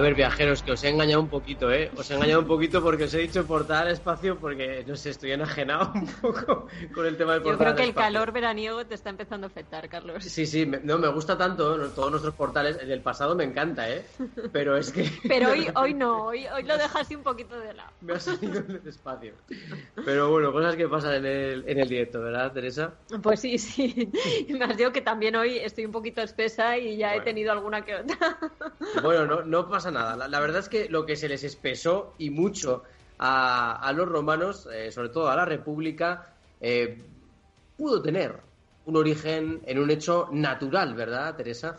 A ver, viajeros, que os he engañado un poquito, ¿eh? Os he engañado un poquito porque os he dicho portal espacio porque, no sé, estoy enajenado un poco con el tema del portal Yo creo que el calor veraniego te está empezando a afectar, Carlos. Sí, sí, me- no, me gusta tanto ¿no? todos nuestros portales. El del pasado me encanta, ¿eh? Pero es que... Pero hoy, hoy no, hoy, hoy lo dejas así un poquito de lado. Me ha salido el espacio. Pero bueno, cosas que pasan en el, en el directo, ¿verdad, Teresa? Pues sí, sí. Más digo que también hoy estoy un poquito espesa y ya he Bueno. tenido alguna que otra. Bueno, no, no pasa nada. La, verdad es que lo que se les espesó y mucho a, a los romanos, eh, sobre todo a la República, eh, pudo tener un origen en un hecho natural, ¿verdad, Teresa?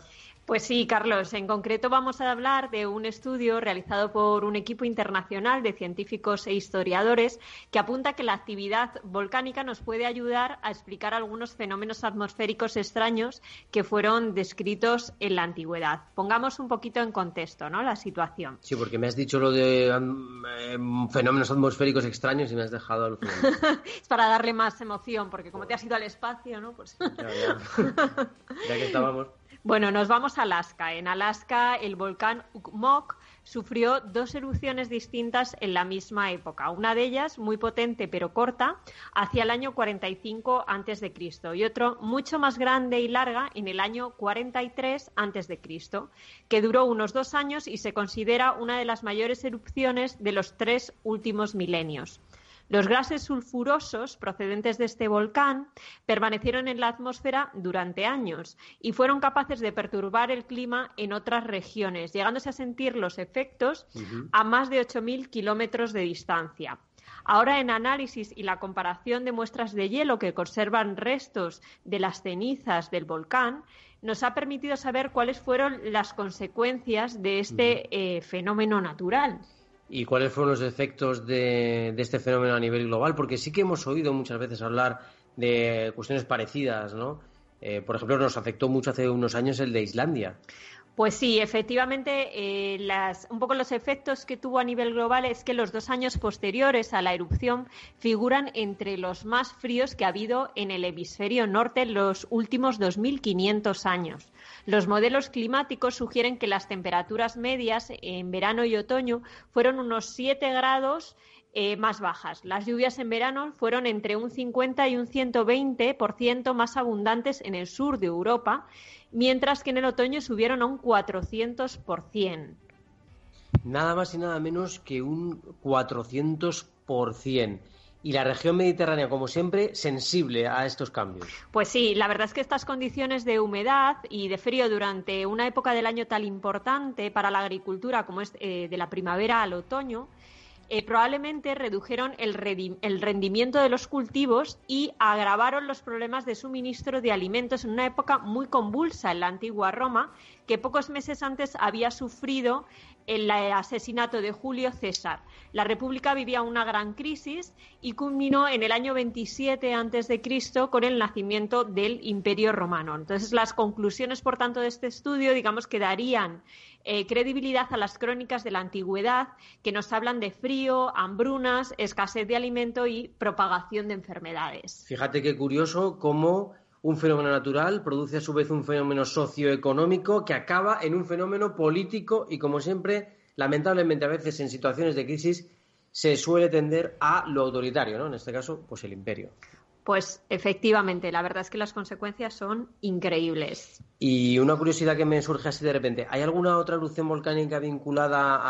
Pues sí, Carlos. En concreto vamos a hablar de un estudio realizado por un equipo internacional de científicos e historiadores que apunta que la actividad volcánica nos puede ayudar a explicar algunos fenómenos atmosféricos extraños que fueron descritos en la antigüedad. Pongamos un poquito en contexto, ¿no? La situación. Sí, porque me has dicho lo de em, fenómenos atmosféricos extraños y me has dejado alucinando. Es para darle más emoción, porque como te has ido al espacio, ¿no? Pues Ya, ya. Ya que estábamos. Bueno, nos vamos a Alaska. En Alaska, el volcán Ukmok sufrió dos erupciones distintas en la misma época. Una de ellas, muy potente pero corta, hacia el año 45 antes de Cristo y otro mucho más grande y larga en el año 43 antes de Cristo, que duró unos dos años y se considera una de las mayores erupciones de los tres últimos milenios. Los gases sulfurosos procedentes de este volcán permanecieron en la atmósfera durante años y fueron capaces de perturbar el clima en otras regiones, llegándose a sentir los efectos a más de 8.000 kilómetros de distancia. Ahora, en análisis y la comparación de muestras de hielo que conservan restos de las cenizas del volcán, nos ha permitido saber cuáles fueron las consecuencias de este eh, fenómeno natural. ¿Y cuáles fueron los efectos de, de este fenómeno a nivel global? Porque sí que hemos oído muchas veces hablar de cuestiones parecidas, ¿no? Eh, por ejemplo, nos afectó mucho hace unos años el de Islandia. Pues sí, efectivamente, eh, las- un poco los efectos que tuvo a nivel global es que los dos años posteriores a la erupción figuran entre los más fríos que ha habido en el hemisferio norte en los últimos 2.500 años. Los modelos climáticos sugieren que las temperaturas medias en verano y otoño fueron unos 7 grados eh, más bajas. Las lluvias en verano fueron entre un 50 y un 120% más abundantes en el sur de Europa, mientras que en el otoño subieron a un 400%. Nada más y nada menos que un 400%. Y la región mediterránea, como siempre, sensible a estos cambios. Pues sí, la verdad es que estas condiciones de humedad y de frío durante una época del año tan importante para la agricultura como es eh, de la primavera al otoño, eh, probablemente redujeron el, rendimiento de los cultivos y agravaron los problemas de suministro de alimentos en una época muy convulsa en la antigua Roma, que pocos meses antes había sufrido el asesinato de Julio César. La República vivía una gran crisis y culminó en el año 27 antes de Cristo con el nacimiento del Imperio Romano. Entonces, las conclusiones, por tanto, de este estudio, digamos que darían eh, credibilidad a las crónicas de la antigüedad que nos hablan de frío, hambrunas, escasez de alimento y propagación de enfermedades. Fíjate qué curioso cómo un fenómeno natural produce a su vez un fenómeno socioeconómico que acaba en un fenómeno político y como siempre, lamentablemente a veces en situaciones de crisis se suele tender a lo autoritario, ¿no? En este caso, pues el imperio. Pues efectivamente, la verdad es que las consecuencias son increíbles. Y una curiosidad que me surge así de repente, ¿hay alguna otra erupción volcánica vinculada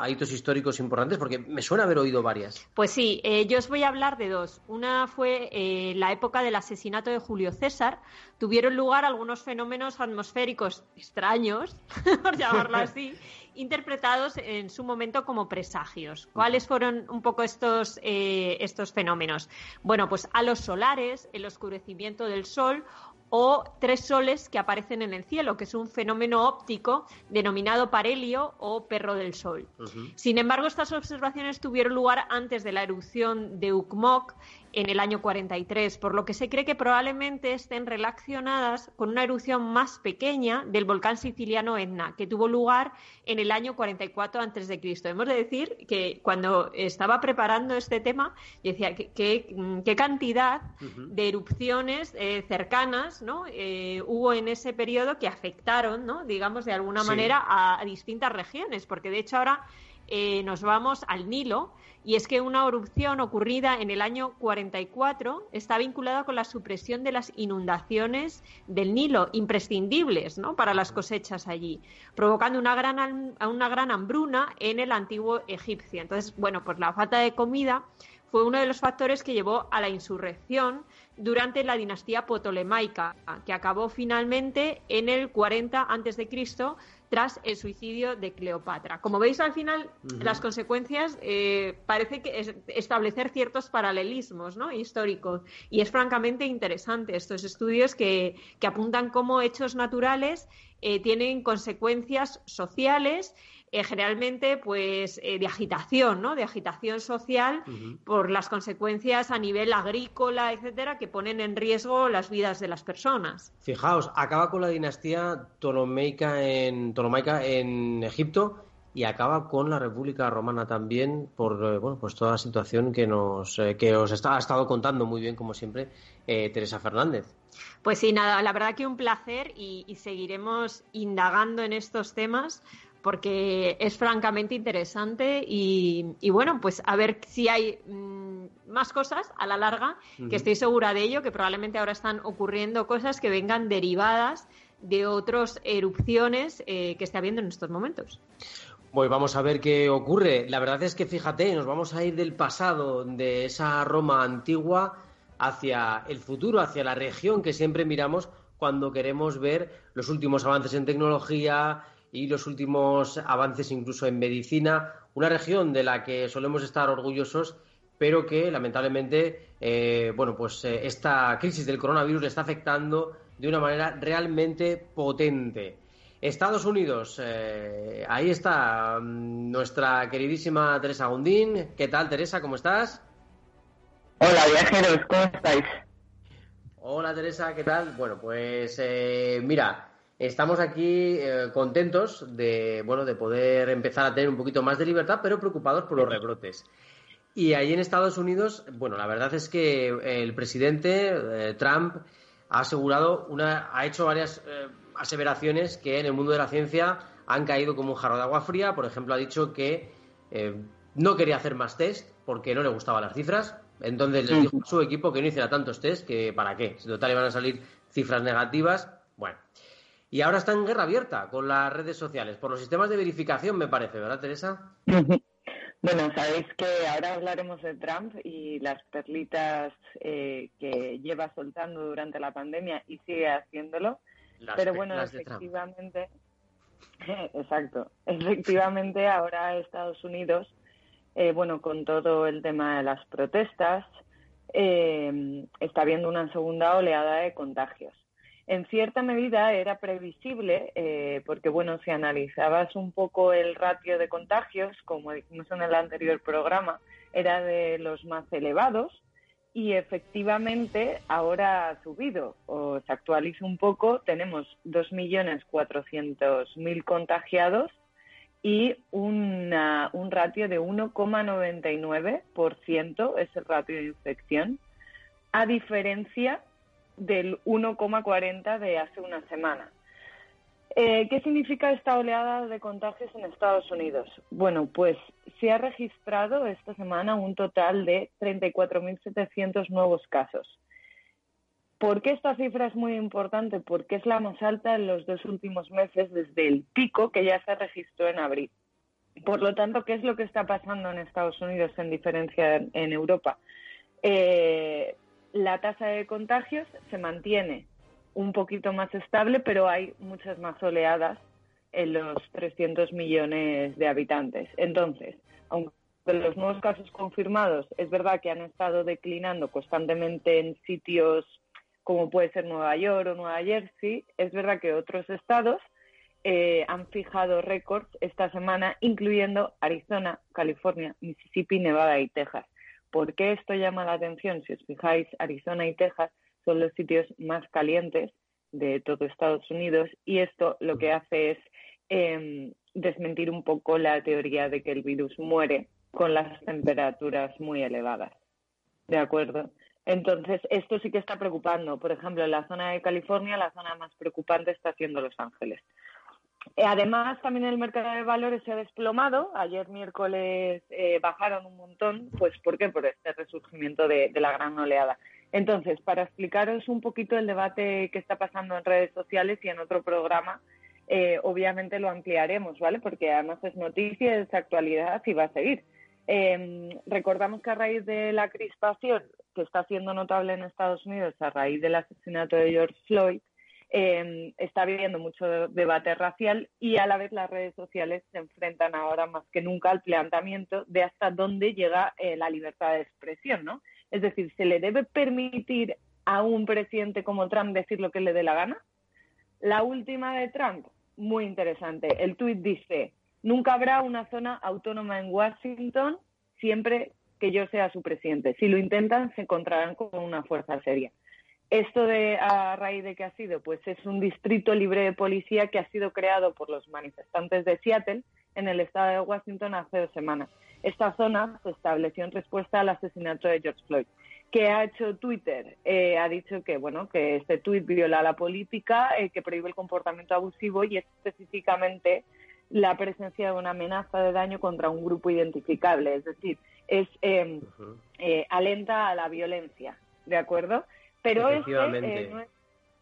a, hitos históricos importantes? Porque me suena haber oído varias. Pues sí, eh, yo os voy a hablar de dos. Una fue eh, la época del asesinato de Julio César. Tuvieron lugar algunos fenómenos atmosféricos extraños, por llamarlo así, interpretados en su momento como presagios. ¿Cuáles fueron un poco estos, eh, estos fenómenos? Bueno, pues a los solares, el oscurecimiento del Sol o tres soles que aparecen en el cielo, que es un fenómeno óptico denominado parelio o perro del sol. Sin embargo, estas observaciones tuvieron lugar antes de la erupción de Ukmok en el año 43, por lo que se cree que probablemente estén relacionadas con una erupción más pequeña del volcán siciliano Etna, que tuvo lugar en el año 44 a.C. Hemos de decir que cuando estaba preparando este tema, yo decía qué cantidad de erupciones eh, cercanas ¿no? Eh, hubo en ese periodo que afectaron, ¿no? digamos, de alguna manera a, distintas regiones, porque de hecho ahora eh, nos vamos al Nilo y es que una erupción ocurrida en el año 44 está vinculada con la supresión de las inundaciones del Nilo, imprescindibles ¿no? para las cosechas allí, provocando una gran, una gran hambruna en el antiguo Egipcio. Entonces, bueno, pues la falta de comida fue uno de los factores que llevó a la insurrección durante la dinastía Ptolemaica, que acabó finalmente en el 40 a.C tras el suicidio de Cleopatra. Como veis, al final, las consecuencias eh, parece que es establecer ciertos paralelismos ¿no? históricos. Y es francamente interesante estos estudios que, que apuntan cómo hechos naturales eh, tienen consecuencias sociales eh, generalmente pues eh, de agitación, ¿no? De agitación social por las consecuencias a nivel agrícola, etcétera, que ponen en riesgo las vidas de las personas. Fijaos, acaba con la dinastía ptolomeica en, ptolomaica en Egipto y acaba con la República Romana también por eh, bueno pues toda la situación que nos que os está, ha estado contando muy bien como siempre Teresa Fernández. Pues sí, nada, la verdad que un placer y seguiremos indagando en estos temas porque es francamente interesante y, bueno, pues a ver si hay mm, más cosas a la larga, que estoy segura de ello, que probablemente ahora están ocurriendo cosas que vengan derivadas de otras erupciones eh, que está habiendo en estos momentos. Pues vamos a ver qué ocurre. La verdad es que fíjate, nos vamos a ir del pasado, de esa Roma antigua, hacia el futuro, hacia la región que siempre miramos cuando queremos ver los últimos avances en tecnología, y los últimos avances incluso en medicina, una región de la que solemos estar orgullosos, pero que lamentablemente, eh, bueno, pues eh, esta crisis del coronavirus le está afectando de una manera realmente potente. Estados Unidos, eh, ahí está mm, nuestra queridísima Teresa Gondín. ¿Qué tal, Teresa? ¿Cómo estás? Hola, viajeros, ¿cómo estáis? Hola, Teresa, ¿qué tal? Bueno, pues mira, Estamos aquí eh, contentos de, bueno, de poder empezar a tener un poquito más de libertad, pero preocupados por los rebrotes. Y ahí en Estados Unidos, bueno, la verdad es que el presidente eh, Trump ha asegurado una, ha hecho varias eh, aseveraciones que en el mundo de la ciencia han caído como un jarro de agua fría. Por ejemplo, ha dicho que no quería hacer más test porque no le gustaban las cifras. Entonces le dijo a su equipo que no hiciera tantos test, que para qué. Si total iban a salir cifras negativas. Bueno, y ahora está en guerra abierta con las redes sociales, por los sistemas de verificación, me parece, ¿verdad, Teresa? Bueno, sabéis que ahora hablaremos de Trump y las perlitas eh, que lleva soltando durante la pandemia y sigue haciéndolo. Pero bueno, efectivamente, exacto, efectivamente ahora Estados Unidos, eh, bueno, con todo el tema de las protestas, eh, está viendo una segunda oleada de contagios en cierta medida era previsible, eh, porque bueno, si analizabas un poco el ratio de contagios, como dijimos en el anterior programa, era de los más elevados y efectivamente ahora ha subido. O se actualiza un poco, tenemos 2.400.000 contagiados y una, un ratio de 1,99% es el ratio de infección, a diferencia del 1,40 de hace una semana. Eh, ¿Qué significa esta oleada de contagios en Estados Unidos? Bueno, pues se ha registrado esta semana un total de 34.700 nuevos casos. ¿Por qué esta cifra es muy importante? Porque es la más alta en los dos últimos meses desde el pico que ya se registró en abril. Por lo tanto, ¿qué es lo que está pasando en Estados Unidos en diferencia en Europa? Eh, la tasa de contagios se mantiene un poquito más estable, pero hay muchas más oleadas en los 300 millones de habitantes. Entonces, aunque los nuevos casos confirmados es verdad que han estado declinando constantemente en sitios como puede ser Nueva York o Nueva Jersey, es verdad que otros estados eh, han fijado récords esta semana, incluyendo Arizona, California, Mississippi, Nevada y Texas. ¿Por qué esto llama la atención? Si os fijáis, Arizona y Texas son los sitios más calientes de todo Estados Unidos y esto lo que hace es em, desmentir un poco la teoría de que el virus muere con las temperaturas muy elevadas. ¿De acuerdo? Entonces, esto sí que está preocupando. Por ejemplo, en la zona de California, la zona más preocupante está siendo Los Ángeles. Eh, además, también el mercado de valores se ha desplomado. Ayer miércoles eh, bajaron un montón. Pues, ¿por qué? Por este resurgimiento de, la gran oleada. Entonces, para explicaros un poquito el debate que está pasando en redes sociales y en otro programa, eh, obviamente lo ampliaremos, ¿vale? Porque además es noticia, es actualidad y va a seguir. Em, recordamos que a raíz de la crispación que está siendo notable en Estados Unidos a raíz del asesinato de George Floyd, eh, está viviendo mucho debate racial y a la vez las redes sociales se enfrentan ahora más que nunca al planteamiento de hasta dónde llega eh, la libertad de expresión, ¿no? Es decir, ¿se le debe permitir a un presidente como Trump decir lo que le dé la gana? La última de Trump, muy interesante. El tuit dice, nunca habrá una zona autónoma en Washington siempre que yo sea su presidente. Si lo intentan, se encontrarán con una fuerza seria. Esto de a raíz de qué ha sido, pues es un distrito libre de policía que ha sido creado por los manifestantes de Seattle en el estado de Washington hace dos semanas. Esta zona se estableció en respuesta al asesinato de George Floyd. ¿Qué ha hecho Twitter? Eh, ha dicho que bueno que este tuit viola la política, eh, que prohíbe el comportamiento abusivo y específicamente la presencia de una amenaza de daño contra un grupo identificable. Es decir, es em, eh, alenta a la violencia, ¿de acuerdo? Pero este, eh, no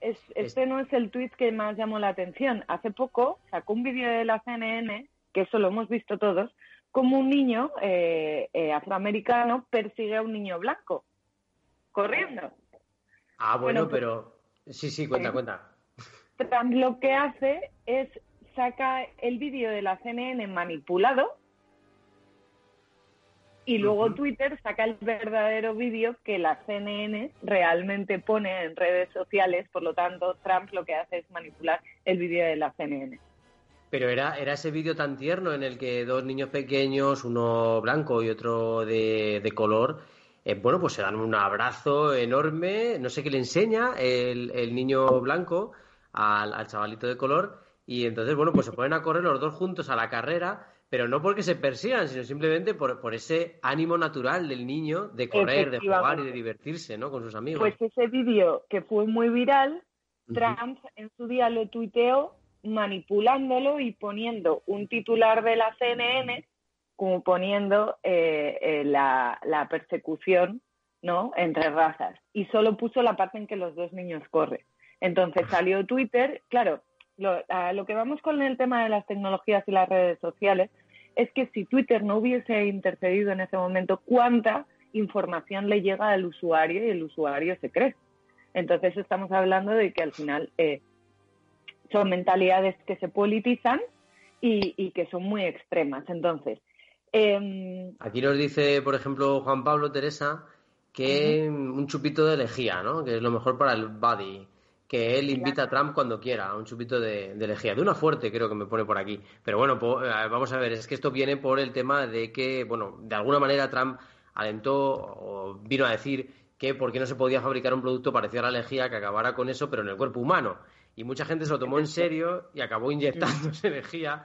es, este no es el tuit que más llamó la atención. Hace poco sacó un vídeo de la CNN, que eso lo hemos visto todos, como un niño eh, eh, afroamericano persigue a un niño blanco, corriendo. Ah, bueno, pero... Sí, sí, cuenta, cuenta. Lo que hace es saca el vídeo de la CNN manipulado y luego Twitter saca el verdadero vídeo que la CNN realmente pone en redes sociales, por lo tanto Trump lo que hace es manipular el vídeo de la CNN. Pero era, era ese vídeo tan tierno en el que dos niños pequeños, uno blanco y otro de, color, eh, bueno, pues se dan un abrazo enorme, no sé qué le enseña el, el niño blanco al, al chavalito de color, y entonces, bueno, pues se ponen a correr los dos juntos a la carrera pero no porque se persigan, sino simplemente por, por ese ánimo natural del niño de correr, de jugar y de divertirse, ¿no? Con sus amigos. Pues ese vídeo que fue muy viral, Trump en su día lo tuiteó manipulándolo y poniendo un titular de la CNN como poniendo eh, eh, la, la, persecución ¿no? entre razas y solo puso la parte en que los dos niños corren. Entonces salió Twitter, claro, lo, a lo que vamos con el tema de las tecnologías y las redes sociales es que si Twitter no hubiese intercedido en ese momento, ¿cuánta información le llega al usuario y el usuario se cree? Entonces estamos hablando de que al final eh, son mentalidades que se politizan y, que son muy extremas. Entonces, em, aquí nos dice, por ejemplo, Juan Pablo Teresa que un chupito de lejía, ¿no? Que es lo mejor para el body que él invita a Trump cuando quiera, a un chupito de, de, lejía. De una fuerte, creo que me pone por aquí. Pero bueno, eh, vamos a ver, es que esto viene por el tema de que, bueno, de alguna manera Trump alentó o vino a decir que por qué no se podía fabricar un producto parecido a la lejía que acabara con eso, pero en el cuerpo humano. Y mucha gente se lo tomó en serio y acabó inyectándose lejía.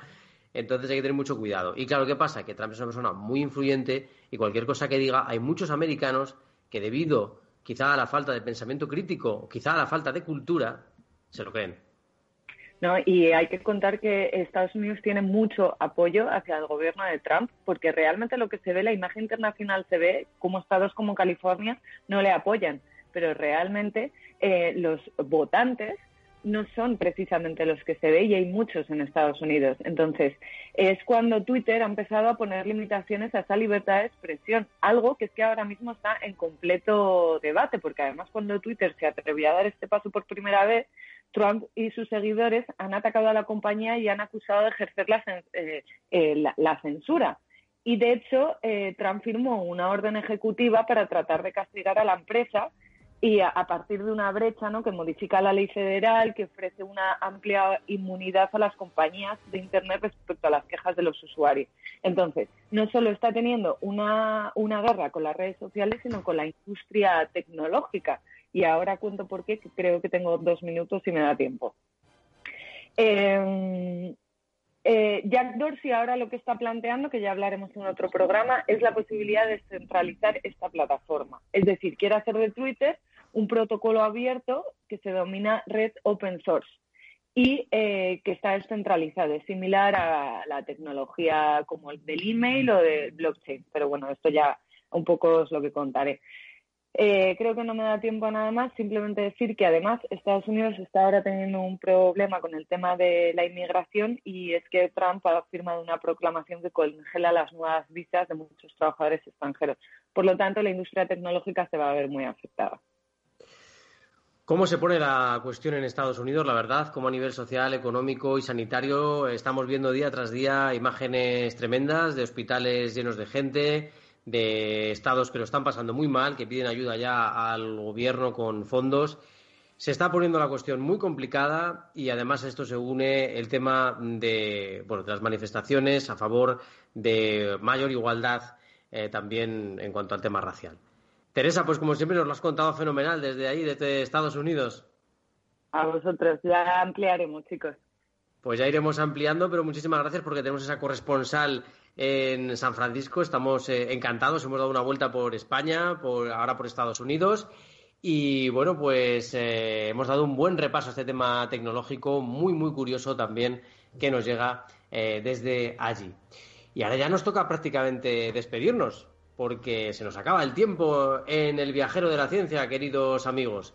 Entonces hay que tener mucho cuidado. Y claro, ¿qué pasa? Que Trump es una persona muy influyente y cualquier cosa que diga, hay muchos americanos que debido quizá a la falta de pensamiento crítico, quizá a la falta de cultura, se lo creen. ¿no? Y hay que contar que Estados Unidos tiene mucho apoyo hacia el gobierno de Trump, porque realmente lo que se ve, la imagen internacional se ve como estados como California no le apoyan, pero realmente eh, los votantes no son precisamente los que se ve y hay muchos en Estados Unidos. Entonces, es cuando Twitter ha empezado a poner limitaciones a esa libertad de expresión, algo que es que ahora mismo está en completo debate, porque además cuando Twitter se atrevió a dar este paso por primera vez, Trump y sus seguidores han atacado a la compañía y han acusado de ejercer la, eh, eh, censura. Y de hecho, eh, Trump firmó una orden ejecutiva para tratar de castigar a la empresa y a, partir de una brecha ¿no? que modifica la ley federal, que ofrece una amplia inmunidad a las compañías de Internet respecto a las quejas de los usuarios. Entonces, no solo está teniendo una, una guerra con las redes sociales, sino con la industria tecnológica. Y ahora cuento por qué, que creo que tengo dos minutos y me da tiempo. Eh, eh, Jack Dorsey ahora lo que está planteando, que ya hablaremos en otro programa, es la posibilidad de centralizar esta plataforma. Es decir, quiere hacer de Twitter un protocolo abierto que se denomina Red Open Source y eh, que está descentralizado. Es similar a la tecnología como el del email o del blockchain, pero bueno, esto ya un poco es lo que contaré. Eh, creo que no me da tiempo a nada más, simplemente decir que además Estados Unidos está ahora teniendo un problema con el tema de la inmigración y es que Trump ha firmado una proclamación que congela las nuevas visas de muchos trabajadores extranjeros. Por lo tanto, la industria tecnológica se va a ver muy afectada. ¿Cómo se pone la cuestión en Estados Unidos? La verdad, como a nivel social, económico y sanitario estamos viendo día tras día imágenes tremendas de hospitales llenos de gente, de estados que lo están pasando muy mal, que piden ayuda ya al gobierno con fondos. Se está poniendo la cuestión muy complicada y además a esto se une el tema de, bueno, de las manifestaciones a favor de mayor igualdad eh, también en cuanto al tema racial. Teresa, pues como siempre nos lo has contado fenomenal desde ahí, desde Estados Unidos. A vosotros, ya ampliaremos, chicos. Pues ya iremos ampliando, pero muchísimas gracias porque tenemos esa corresponsal en San Francisco. Estamos eh, encantados, hemos dado una vuelta por España, por, ahora por Estados Unidos. Y bueno, pues eh, hemos dado un buen repaso a este tema tecnológico, muy, muy curioso también, que nos llega eh, desde allí. Y ahora ya nos toca prácticamente despedirnos porque se nos acaba el tiempo en el viajero de la ciencia, queridos amigos.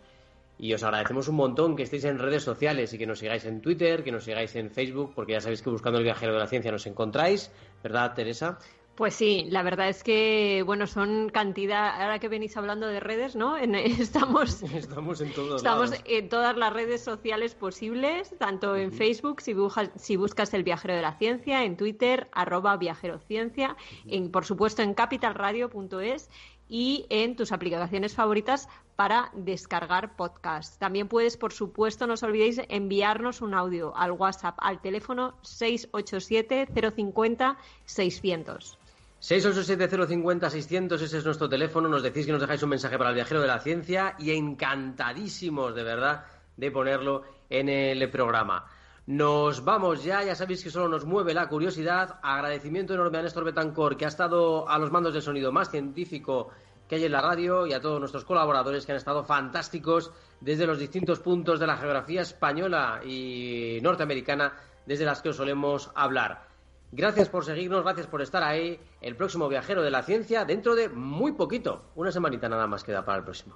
Y os agradecemos un montón que estéis en redes sociales y que nos sigáis en Twitter, que nos sigáis en Facebook, porque ya sabéis que buscando el viajero de la ciencia nos encontráis, ¿verdad, Teresa? Pues sí, la verdad es que, bueno, son cantidad, ahora que venís hablando de redes, ¿no? estamos, estamos en todos Estamos en todas las redes sociales posibles, tanto en Facebook, si, si buscas el viajero de la ciencia, en Twitter, arroba viajerociencia, en, por supuesto en capitalradio.es y en tus aplicaciones favoritas para descargar podcast. También puedes, por supuesto, no os olvidéis enviarnos un audio al WhatsApp al teléfono 687 050 600. 687-050-600, ese es nuestro teléfono. Nos decís que nos dejáis un mensaje para el viajero de la ciencia y encantadísimos, de verdad, de ponerlo en el programa. Nos vamos ya, ya sabéis que solo nos mueve la curiosidad. Agradecimiento enorme a Néstor Betancor, que ha estado a los mandos del sonido más científico que hay en la radio, y a todos nuestros colaboradores que han estado fantásticos desde los distintos puntos de la geografía española y norteamericana desde las que os solemos hablar. Gracias por seguirnos, gracias por estar ahí. El próximo viajero de la ciencia dentro de muy poquito. Una semanita nada más queda para el próximo.